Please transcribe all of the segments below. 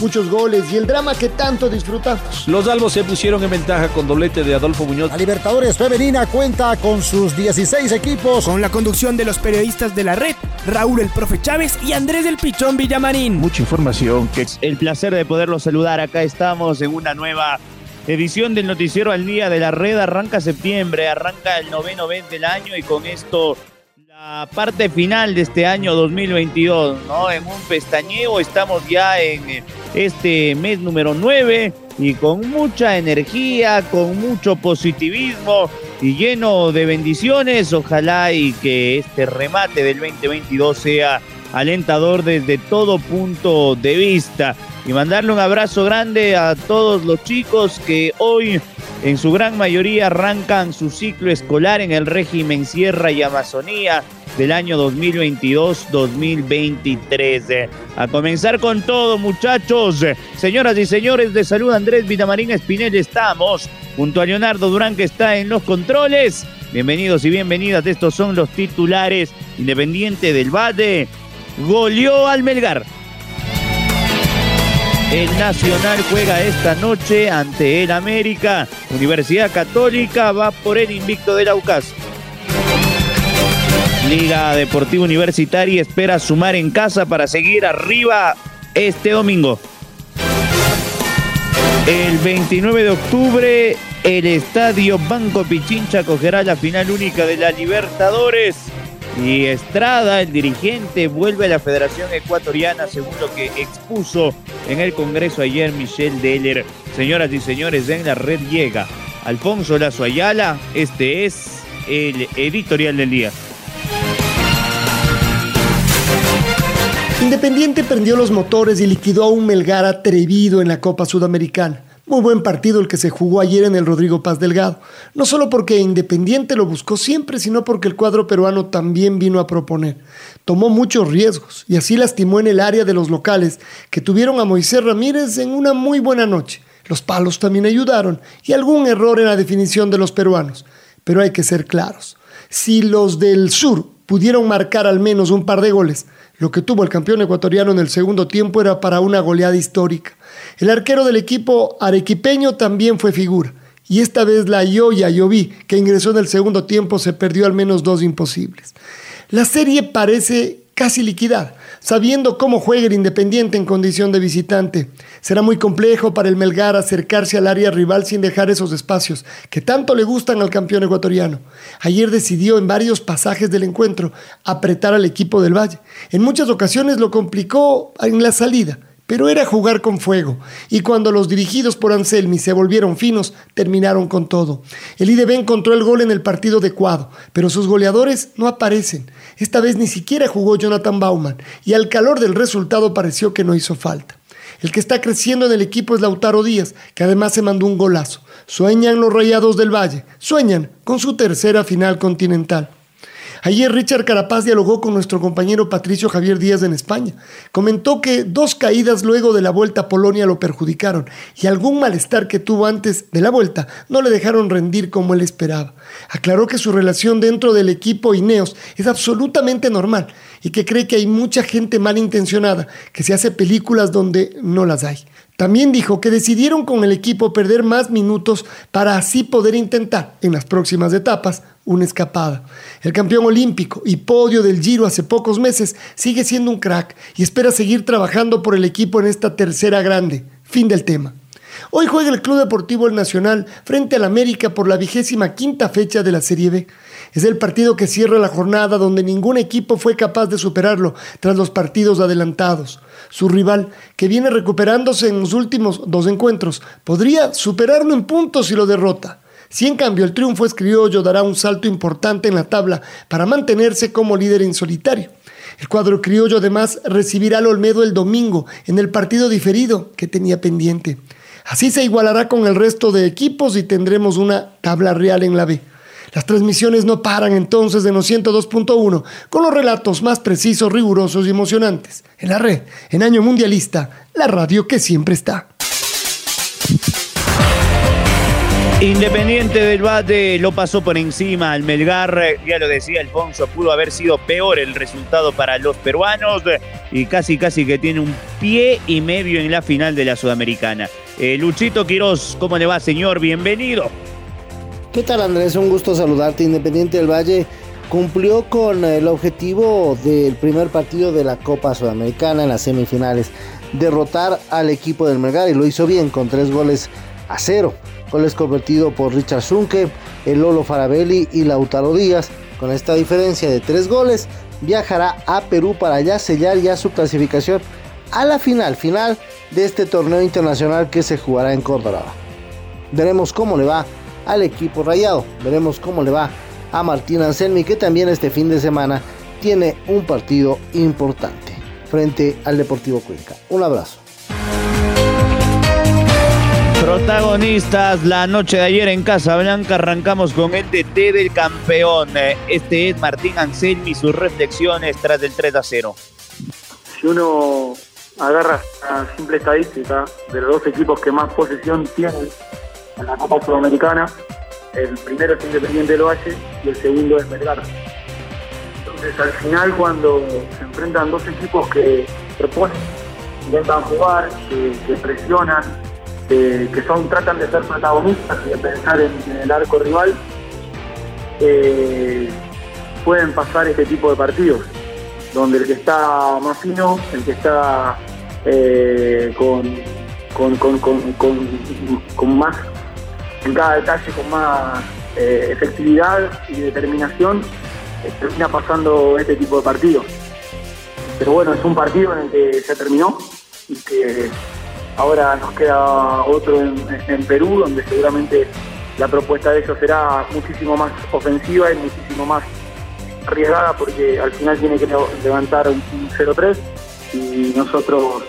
muchos goles y el drama que tanto disfrutamos. Los albos se pusieron en ventaja con doblete de Adolfo Muñoz. La Libertadores Femenina cuenta con sus 16 equipos. Con la conducción de los periodistas de la red, Raúl el Profe Chávez y Andrés del Pichón Villamarín. Mucha información. Que... El placer de poderlos saludar. Acá estamos en una nueva edición del Noticiero al Día de la Red. Arranca septiembre, arranca el noveno mes del año y con esto parte final de este año 2022, ¿no? En un pestañeo estamos ya en este mes número 9 y con mucha energía, con mucho positivismo y lleno de bendiciones. Ojalá y que este remate del 2022 sea alentador desde todo punto de vista. Y mandarle un abrazo grande a todos los chicos que hoy en su gran mayoría arrancan su ciclo escolar en el régimen Sierra y Amazonía del año 2022-2023. A comenzar con todo, muchachos. Señoras y señores, de salud Andrés Vitamarín Espinel estamos junto a Leonardo Durán que está en los controles. Bienvenidos y bienvenidas. Estos son los titulares. Independiente del Valle goleó al Melgar. El Nacional juega esta noche ante el América. Universidad Católica va por el invicto del Aucas. Liga Deportiva Universitaria espera sumar en casa para seguir arriba este domingo. El 29 de octubre, el Estadio Banco Pichincha acogerá la final única de la Libertadores. Y Estrada, el dirigente, vuelve a la Federación Ecuatoriana, según lo que expuso en el Congreso ayer Michelle Deller. Señoras y señores, en la red llega Alfonso Lazo Ayala. Este es el editorial del día. Independiente prendió los motores y liquidó a un Melgar atrevido en la Copa Sudamericana. Muy buen partido el que se jugó ayer en el Rodrigo Paz Delgado, no solo porque Independiente lo buscó siempre, sino porque el cuadro peruano también vino a proponer. Tomó muchos riesgos y así lastimó en el área de los locales, que tuvieron a Moisés Ramírez en una muy buena noche. Los palos también ayudaron y algún error en la definición de los peruanos. Pero hay que ser claros. Si los del sur pudieron marcar al menos un par de goles, lo que tuvo el campeón ecuatoriano en el segundo tiempo era para una goleada histórica. El arquero del equipo arequipeño también fue figura. Y esta vez la Yoya Yovi, que ingresó en el segundo tiempo, se perdió al menos dos imposibles. La serie parece casi liquidada, sabiendo cómo juega el Independiente en condición de visitante. Será muy complejo para el Melgar acercarse al área rival sin dejar esos espacios que tanto le gustan al campeón ecuatoriano. Ayer decidió en varios pasajes del encuentro apretar al equipo del Valle. En muchas ocasiones lo complicó en la salida, pero era jugar con fuego, y cuando los dirigidos por Anselmi se volvieron finos, terminaron con todo. El IDB encontró el gol en el partido adecuado, pero sus goleadores no aparecen. Esta vez ni siquiera jugó Jonathan Bauman, y al calor del resultado pareció que no hizo falta. El que está creciendo en el equipo es Lautaro Díaz, que además se mandó un golazo. Sueñan los Rayados del Valle, sueñan con su tercera final continental. Ayer Richard Carapaz dialogó con nuestro compañero Patricio Javier Díaz en España. Comentó que dos caídas luego de la vuelta a Polonia lo perjudicaron y algún malestar que tuvo antes de la vuelta no le dejaron rendir como él esperaba. Aclaró que su relación dentro del equipo Ineos es absolutamente normal y que cree que hay mucha gente malintencionada que se hace películas donde no las hay. También dijo que decidieron con el equipo perder más minutos para así poder intentar en las próximas etapas una escapada. El campeón olímpico y podio del Giro hace pocos meses sigue siendo un crack y espera seguir trabajando por el equipo en esta tercera grande. Fin del tema. Hoy juega el Club Deportivo El Nacional frente al América por la vigésima quinta fecha de la Serie B. Es el partido que cierra la jornada donde ningún equipo fue capaz de superarlo tras los partidos adelantados. Su rival, que viene recuperándose en los últimos dos encuentros, podría superarlo en puntos si lo derrota. Si en cambio el triunfo es criollo, dará un salto importante en la tabla para mantenerse como líder en solitario. El cuadro criollo además recibirá al Olmedo el domingo en el partido diferido que tenía pendiente. Así se igualará con el resto de equipos y tendremos una tabla real en la B. Las transmisiones no paran entonces en los 102.1 con los relatos más precisos, rigurosos y emocionantes. En la red, en año mundialista, la radio que siempre está. Independiente del bate lo pasó por encima al Melgar, ya lo decía Alfonso, pudo haber sido peor el resultado para los peruanos y casi casi que tiene un pie y medio en la final de la Sudamericana. Eh, Luchito Quiroz, ¿cómo le va señor? Bienvenido. ¿Qué tal Andrés? Un gusto saludarte. Independiente del Valle cumplió con el objetivo del primer partido de la Copa Sudamericana en las semifinales, derrotar al equipo del Melgar y lo hizo bien con tres goles a cero. Goles convertido por Richard Zunke, el Lolo Farabelli y Lautaro Díaz. Con esta diferencia de tres goles, viajará a Perú para ya sellar ya su clasificación a la final, final de este torneo internacional que se jugará en Córdoba. Veremos cómo le va al equipo rayado, veremos cómo le va a Martín Anselmi que también este fin de semana tiene un partido importante frente al Deportivo Cuenca. Un abrazo. Protagonistas la noche de ayer en Casablanca arrancamos con el DT del campeón. Este es Martín Anselmi, sus reflexiones tras el 3 a 0. Si uno agarra la simple estadística de los dos equipos que más posesión tienen en la Copa Sudamericana, el primero es Independiente del Valle y el segundo es Melgar. Entonces al final cuando se enfrentan dos equipos que proponen, intentan jugar, que presionan, que son tratan de ser protagonistas y de pensar en, el arco rival, eh, pueden pasar este tipo de partidos, donde el que está más fino, el que está eh, con, con, más, en cada detalle, con más eh, efectividad y determinación, termina pasando este tipo de partidos. Pero bueno, es un partido en el que se terminó y que Ahora nos queda otro en, Perú, donde seguramente la propuesta de ellos será muchísimo más ofensiva y muchísimo más arriesgada porque al final tiene que levantar un 0-3 y nosotros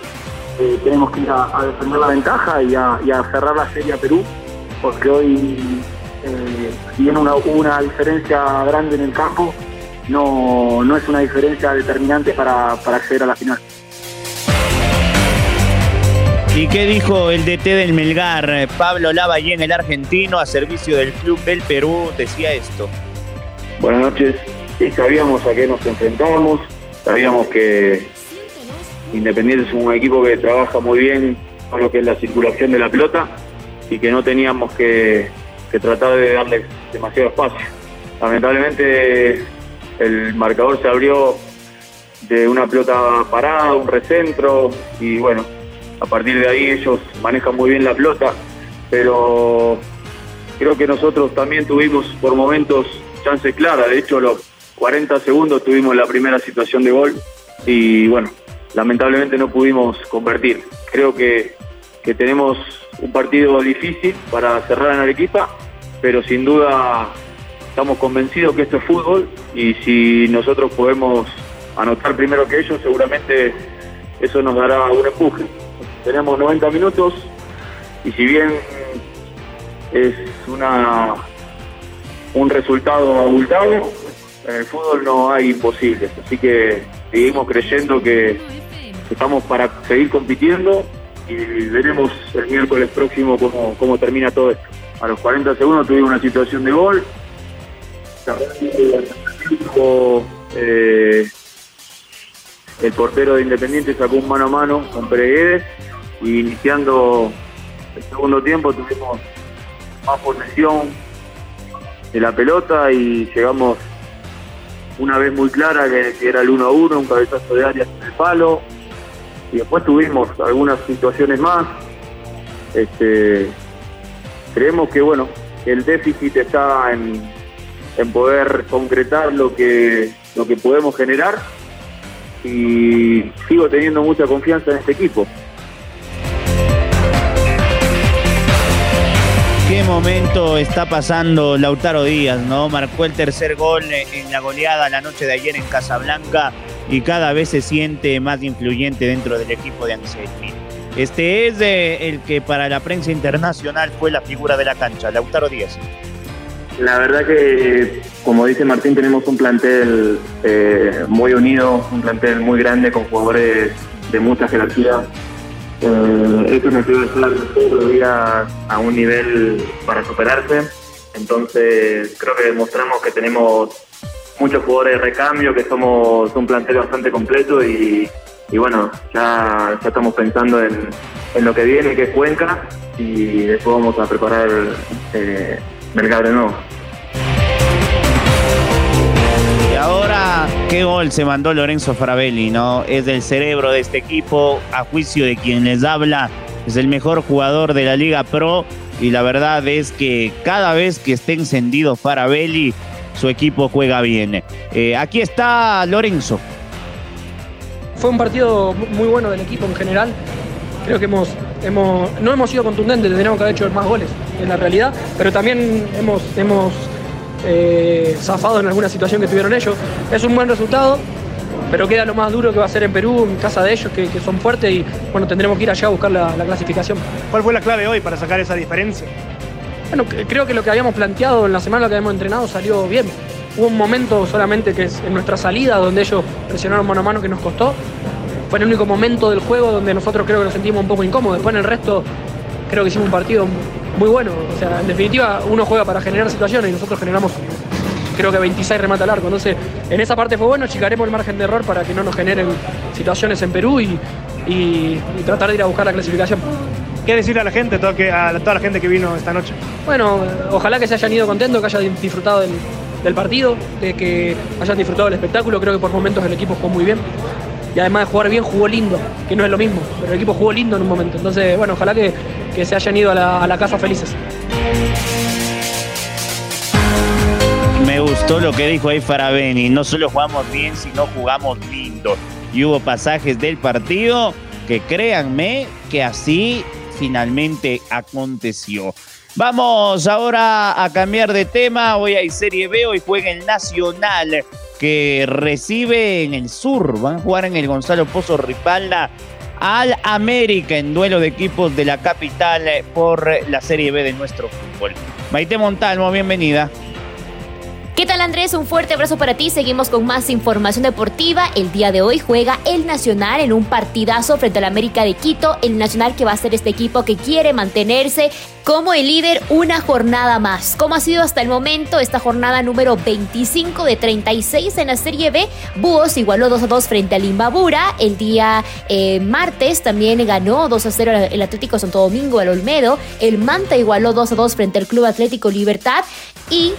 eh, tenemos que ir a, defender la ventaja y a, cerrar la serie a Perú porque hoy eh, si bien una, una diferencia grande en el campo no, no es una diferencia determinante para, para acceder a la final. ¿Y qué dijo el DT del Melgar? Pablo Lavallén, el argentino, a servicio del Club del Perú, decía esto. Buenas noches. Sí, sabíamos a qué nos enfrentamos, sabíamos que Independiente es un equipo que trabaja muy bien con lo que es la circulación de la pelota y que no teníamos que, tratar de darle demasiado espacio. Lamentablemente el marcador se abrió de una pelota parada, un recentro y bueno, a partir de ahí ellos manejan muy bien la pelota, pero creo que nosotros también tuvimos por momentos chances claras, de hecho los 40 segundos tuvimos la primera situación de gol y bueno, lamentablemente no pudimos convertir. Creo que, que tenemos un partido difícil para cerrar en Arequipa, pero sin duda estamos convencidos que esto es fútbol y si nosotros podemos anotar primero que ellos, seguramente eso nos dará un empuje tenemos 90 minutos y si bien es una un resultado abultado, en el fútbol no hay imposibles, así que seguimos creyendo que estamos para seguir compitiendo y veremos el miércoles próximo cómo, cómo termina todo esto. A los 40 segundos tuvimos una situación de gol, eh, el portero de Independiente sacó un mano a mano con Pereguedes y iniciando el segundo tiempo tuvimos más posesión de la pelota y llegamos una vez muy clara que, era el 1 a 1, un cabezazo de área en el palo y después tuvimos algunas situaciones más. Este, creemos que bueno, el déficit está en, en poder concretar lo que, lo que podemos generar y sigo teniendo mucha confianza en este equipo. Qué momento está pasando Lautaro Díaz, ¿no? Marcó el tercer gol en la goleada la noche de ayer en Casablanca y cada vez se siente más influyente dentro del equipo de Anselmi. Este es el que para la prensa internacional fue la figura de la cancha, Lautaro Díaz. La verdad que como dice Martín, tenemos un plantel eh, muy unido, un plantel muy grande con jugadores de mucha jerarquía. Eh, esto nos debe estar todos los días a un nivel para superarse. Entonces creo que demostramos que tenemos muchos jugadores de recambio, que somos un plantel bastante completo y, bueno, ya, estamos pensando en, lo que viene, que es Cuenca, y después vamos a preparar eh, Melgar de nuevo. Ahora, qué gol se mandó Lorenzo Farabelli, ¿no? Es del cerebro de este equipo, a juicio de quien les habla, es el mejor jugador de la Liga Pro y la verdad es que cada vez que esté encendido Farabelli, su equipo juega bien. Eh, aquí está Lorenzo. Fue un partido muy bueno del equipo en general. Creo que hemos, no hemos sido contundentes, tenemos que haber hecho más goles en la realidad, pero también hemos eh, zafado en alguna situación que tuvieron ellos. Es un buen resultado, pero queda lo más duro que va a ser en Perú, en casa de ellos, que, que son fuertes y bueno, tendremos que ir allá a buscar la, la clasificación. ¿Cuál fue la clave hoy para sacar esa diferencia? Bueno, creo que lo que habíamos planteado en la semana que habíamos entrenado salió bien. Hubo un momento solamente que es en nuestra salida donde ellos presionaron mano a mano que nos costó. Fue el único momento del juego donde nosotros creo que nos sentimos un poco incómodos. Después en el resto creo que hicimos un partido muy bueno. O sea, en definitiva uno juega para generar situaciones y nosotros generamos creo que 26 remata al arco. Entonces, en esa parte fue bueno, achicaremos el margen de error para que no nos generen situaciones en Perú y, y, y tratar de ir a buscar la clasificación. ¿Qué decirle a la gente, a toda la gente que vino esta noche? Bueno, ojalá que se hayan ido contentos, que hayan disfrutado del, del, partido, de que hayan disfrutado del espectáculo. Creo que por momentos el equipo jugó muy bien. Y además de jugar bien, jugó lindo, que no es lo mismo, pero el equipo jugó lindo en un momento. Entonces, bueno, ojalá que, que se hayan ido a la, casa felices. Me gustó lo que dijo ahí Farabeni. No solo jugamos bien, sino jugamos lindo. Y hubo pasajes del partido que créanme que así finalmente aconteció. Vamos ahora a cambiar de tema. Hoy hay Serie B, hoy juega el Nacional que recibe en el sur. Van a jugar en el Gonzalo Pozo Ripalda al América en duelo de equipos de la capital por la Serie B de nuestro fútbol. Maite Montalvo, bienvenida. ¿Qué tal Andrés? Un fuerte abrazo para ti. Seguimos con más información deportiva. El día de hoy juega el Nacional en un partidazo frente al América de Quito. El Nacional que va a ser este equipo que quiere mantenerse como el líder una jornada más. ¿Cómo ha sido hasta el momento esta jornada número 25 de 36 en la Serie B? Búhos igualó 2 a 2 frente al Imbabura. El día eh, martes también ganó 2 a 0 el Atlético Santo Domingo al Olmedo. El Manta igualó 2 a 2 frente al Club Atlético Libertad. Y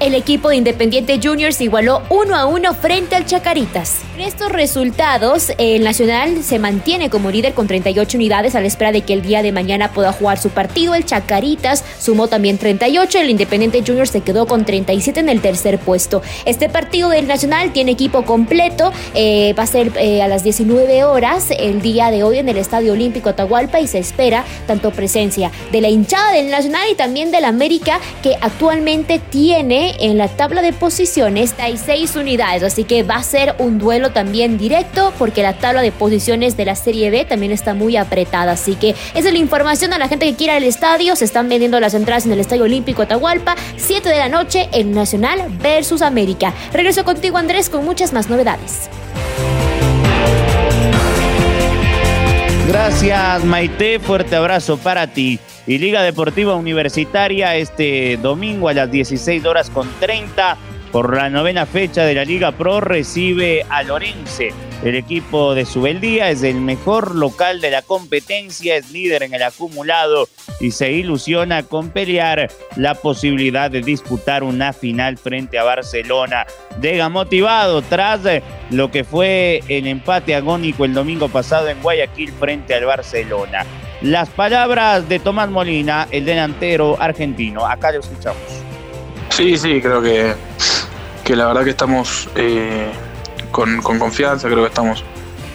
el equipo de Independiente Juniors igualó 1 a 1 frente al Chacaritas. En estos resultados, el Nacional se mantiene como líder con 38 unidades a la espera de que el día de mañana pueda jugar su partido. El Chacaritas sumó también 38, el Independiente Juniors se quedó con 37 en el tercer puesto. Este partido del Nacional tiene equipo completo, eh, va a ser eh, a las 19 horas el día de hoy en el Estadio Olímpico Atahualpa y se espera tanto presencia de la hinchada del Nacional y también del América que actualmente tiene en la tabla de posiciones hay seis unidades, así que va a ser un duelo también directo porque la tabla de posiciones de la Serie B también está muy apretada, así que esa es la información a la gente que quiera el estadio, se están vendiendo las entradas en el Estadio Olímpico Atahualpa, 7 de la noche, el Nacional versus América. Regreso contigo Andrés con muchas más novedades. Gracias Maite, fuerte abrazo para ti. Y Liga Deportiva Universitaria este domingo a las 16 horas con 30 por la novena fecha de la Liga Pro recibe a Lorense. El equipo de Subeldía es el mejor local de la competencia, es líder en el acumulado y se ilusiona con pelear la posibilidad de disputar una final frente a Barcelona. Dega motivado tras lo que fue el empate agónico el domingo pasado en Guayaquil frente al Barcelona. Las palabras de Tomás Molina, el delantero argentino. Acá lo escuchamos. Sí, sí, creo que, que la verdad que estamos eh, con, con, confianza, creo que estamos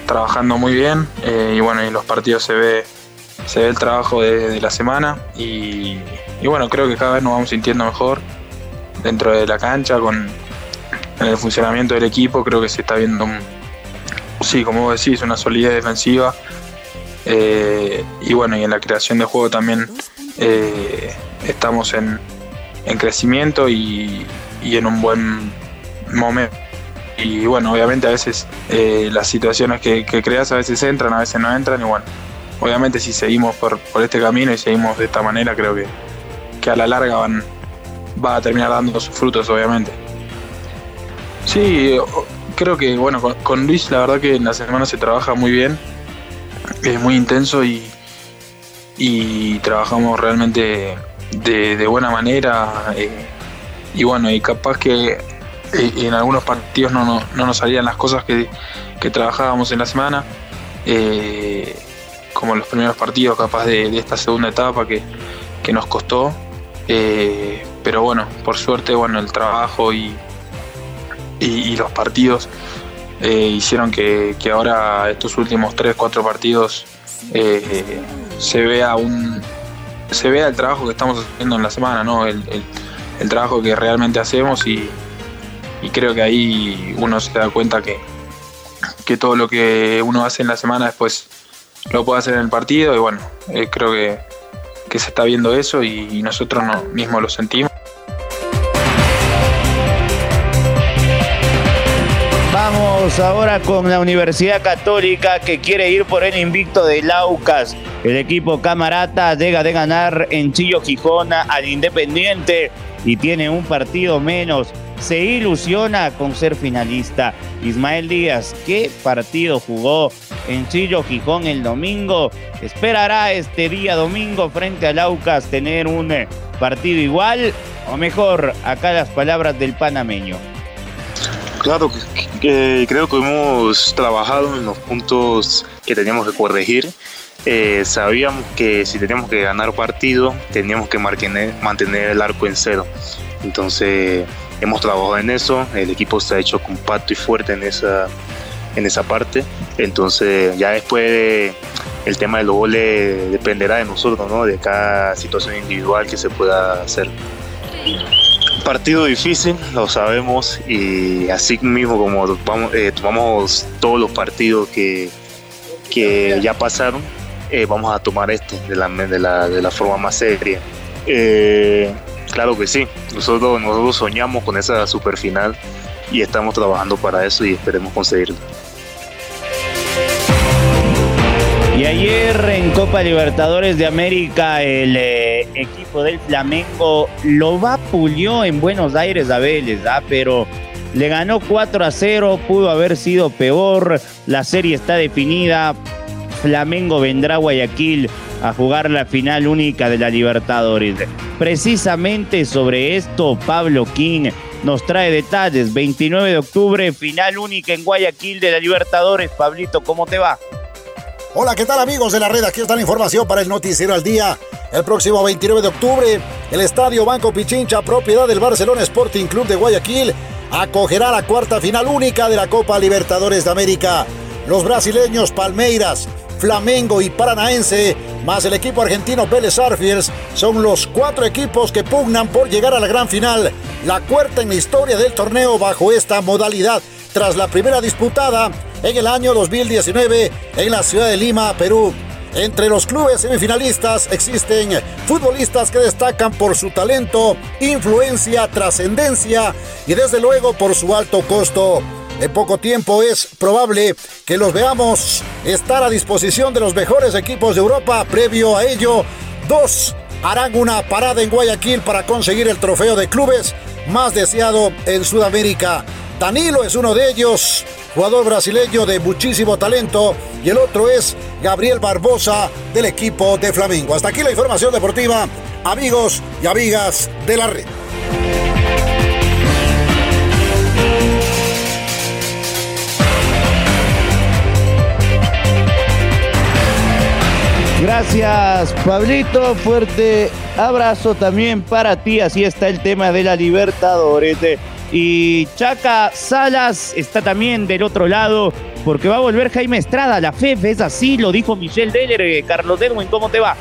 trabajando muy bien eh, y bueno, en los partidos se ve, se ve el trabajo de, la semana y, y, bueno, creo que cada vez nos vamos sintiendo mejor dentro de la cancha con el funcionamiento del equipo, creo que se está viendo, sí, como vos decís, una solidez defensiva. Eh, y bueno, y en la creación de juego también estamos en, en crecimiento y, y en un buen momento. Y bueno, obviamente a veces eh, las situaciones que, creas a veces entran, a veces no entran. Y bueno, obviamente si seguimos por, por este camino y seguimos de esta manera, creo que, que a la larga van, va a terminar dando sus frutos, obviamente. Sí, creo que bueno, con, con Luis la verdad que en la semana se trabaja muy bien, es muy intenso y, y trabajamos realmente de, de buena manera. Eh, y bueno, y capaz que en algunos partidos no, no, no, nos salían las cosas que, que trabajábamos en la semana, eh, como los primeros partidos capaz de, esta segunda etapa que, que nos costó. Eh, pero bueno, por suerte, bueno, el trabajo y, y, los partidos eh, hicieron que, que, ahora estos últimos 3, 4 partidos eh, se vea un se vea el trabajo que estamos haciendo en la semana, ¿no? El trabajo que realmente hacemos y, creo que ahí uno se da cuenta que, que todo lo que uno hace en la semana después lo puede hacer en el partido y bueno, eh, creo que, que, se está viendo eso y, nosotros no, mismos lo sentimos. Vamos ahora con la Universidad Católica que quiere ir por el invicto de Laucas. El equipo camarata llega de ganar en Chillo Gijona al Independiente y tiene un partido menos. Se ilusiona con ser finalista. Ismael Díaz, ¿qué partido jugó en Chillo Gijón el domingo? Esperará este día domingo frente a Laucas tener un partido igual o mejor. Acá las palabras del panameño. Claro, que, creo que hemos trabajado en los puntos que teníamos que corregir. Eh, sabíamos que si teníamos que ganar partido, teníamos que mantener, el arco en cero. Entonces, hemos trabajado en eso. El equipo se ha hecho compacto y fuerte en esa, en esa parte. Entonces, ya después de, el tema de los goles dependerá de nosotros, ¿no? de cada situación individual que se pueda hacer partido difícil, lo sabemos, y así mismo como eh, tomamos todos los partidos que, que ya pasaron, eh, vamos a tomar este de la, de la, de la forma más seria. Eh, claro que sí, nosotros, nosotros soñamos con esa super final y estamos trabajando para eso y esperemos conseguirlo. Y ayer en Copa Libertadores de América el eh, equipo del Flamengo lo vapuleó en Buenos Aires a Vélez, ¿ah? pero le ganó 4 a 0, pudo haber sido peor, la serie está definida, Flamengo vendrá a Guayaquil a jugar la final única de la Libertadores. Precisamente sobre esto, Pablo King nos trae detalles. 29 de octubre, final única en Guayaquil de la Libertadores. Pablito, ¿cómo te va? Hola, ¿qué tal amigos de la red? Aquí está la información para el Noticiero al Día. El próximo 29 de octubre, el Estadio Banco Pichincha, propiedad del Barcelona Sporting Club de Guayaquil, acogerá la cuarta final única de la Copa Libertadores de América. Los brasileños Palmeiras, Flamengo y Paranaense, más el equipo argentino Vélez Arfiels, son los cuatro equipos que pugnan por llegar a la gran final, la cuarta en la historia del torneo bajo esta modalidad, tras la primera disputada en el año 2019 en la ciudad de Lima, Perú. Entre los clubes semifinalistas existen futbolistas que destacan por su talento, influencia, trascendencia y desde luego por su alto costo. En poco tiempo es probable que los veamos estar a disposición de los mejores equipos de Europa. Previo a ello, dos harán una parada en Guayaquil para conseguir el trofeo de clubes más deseado en Sudamérica. Danilo es uno de ellos, jugador brasileño de muchísimo talento, y el otro es Gabriel Barbosa del equipo de Flamengo. Hasta aquí la información deportiva, amigos y amigas de la red. Gracias, Pablito. Fuerte abrazo también para ti. Así está el tema de la Libertadores. Y Chaca Salas está también del otro lado porque va a volver Jaime Estrada. La FEF es así, lo dijo Michelle Deller. Carlos Edwin, ¿cómo te va?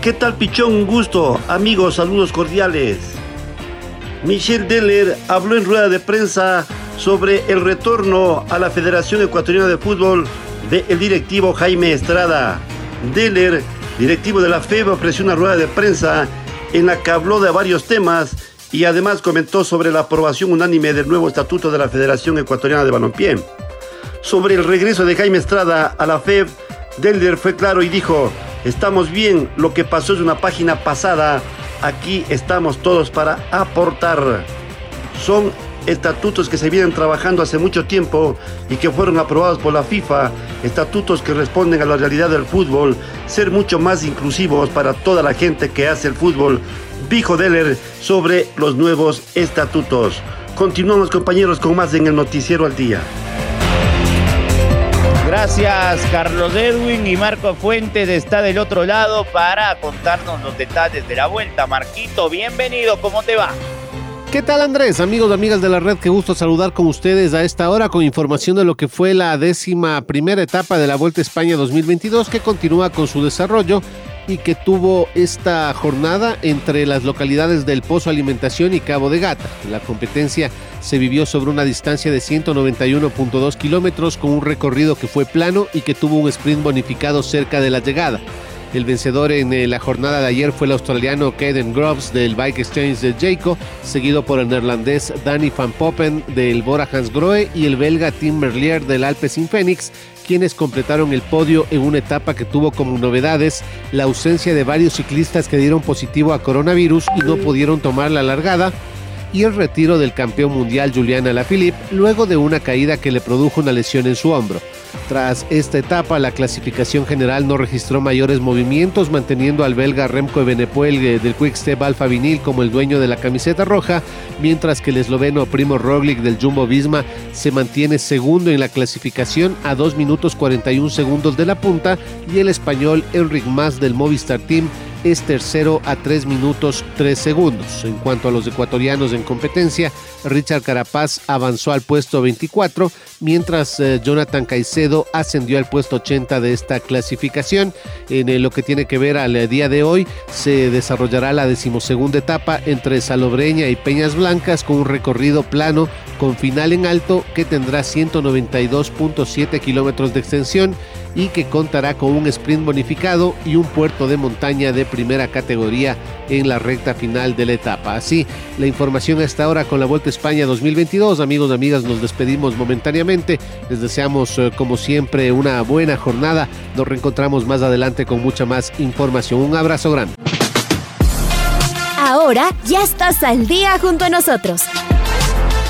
¿Qué tal, Pichón? Un gusto. Amigos, saludos cordiales. Michelle Deller habló en rueda de prensa sobre el retorno a la Federación Ecuatoriana de Fútbol del directivo Jaime Estrada. Deller, directivo de la FEB, ofreció una rueda de prensa en la que habló de varios temas y además comentó sobre la aprobación unánime del nuevo estatuto de la Federación Ecuatoriana de Balompié. Sobre el regreso de Jaime Estrada a la FEB, Delder fue claro y dijo, estamos bien, lo que pasó es una página pasada, aquí estamos todos para aportar. Son estatutos que se vienen trabajando hace mucho tiempo y que fueron aprobados por la FIFA, estatutos que responden a la realidad del fútbol, ser mucho más inclusivos para toda la gente que hace el fútbol. Dijo Deller sobre los nuevos estatutos. Continuamos compañeros con más en el noticiero al día. Gracias Carlos Edwin y Marco Fuentes está del otro lado para contarnos los detalles de la vuelta. Marquito, bienvenido, ¿cómo te va? ¿Qué tal Andrés? Amigos amigas de la red, qué gusto saludar con ustedes a esta hora con información de lo que fue la décima primera etapa de la Vuelta a España 2022 que continúa con su desarrollo y que tuvo esta jornada entre las localidades del Pozo Alimentación y Cabo de Gata. La competencia se vivió sobre una distancia de 191.2 kilómetros con un recorrido que fue plano y que tuvo un sprint bonificado cerca de la llegada. El vencedor en eh, la jornada de ayer fue el australiano Caden Groves del Bike Exchange de Jayco, seguido por el neerlandés Danny Van Poppen del Bora Hansgrohe y el belga Tim Merlier del Alpes in Phoenix, quienes completaron el podio en una etapa que tuvo como novedades la ausencia de varios ciclistas que dieron positivo a coronavirus y no pudieron tomar la largada y el retiro del campeón mundial Julian Alaphilippe luego de una caída que le produjo una lesión en su hombro. Tras esta etapa, la clasificación general no registró mayores movimientos, manteniendo al belga Remco Evenepoel eh, del Quick-Step Alfa Vinil como el dueño de la camiseta roja, mientras que el esloveno Primo Roglic del Jumbo Visma se mantiene segundo en la clasificación a 2 minutos 41 segundos de la punta y el español Enric Mas del Movistar Team es tercero a 3 minutos 3 segundos. En cuanto a los ecuatorianos en competencia, Richard Carapaz avanzó al puesto 24, mientras eh, Jonathan Caicedo ascendió al puesto 80 de esta clasificación. En eh, lo que tiene que ver al eh, día de hoy, se desarrollará la decimosegunda etapa entre Salobreña y Peñas Blancas con un recorrido plano con final en alto que tendrá 192.7 kilómetros de extensión y que contará con un sprint bonificado y un puerto de montaña de primera categoría en la recta final de la etapa. Así, la información hasta ahora con la Vuelta a España 2022. Amigos y amigas, nos despedimos momentáneamente. Les deseamos, eh, como siempre, una buena jornada. Nos reencontramos más adelante con mucha más información. Un abrazo grande. Ahora ya estás al día junto a nosotros.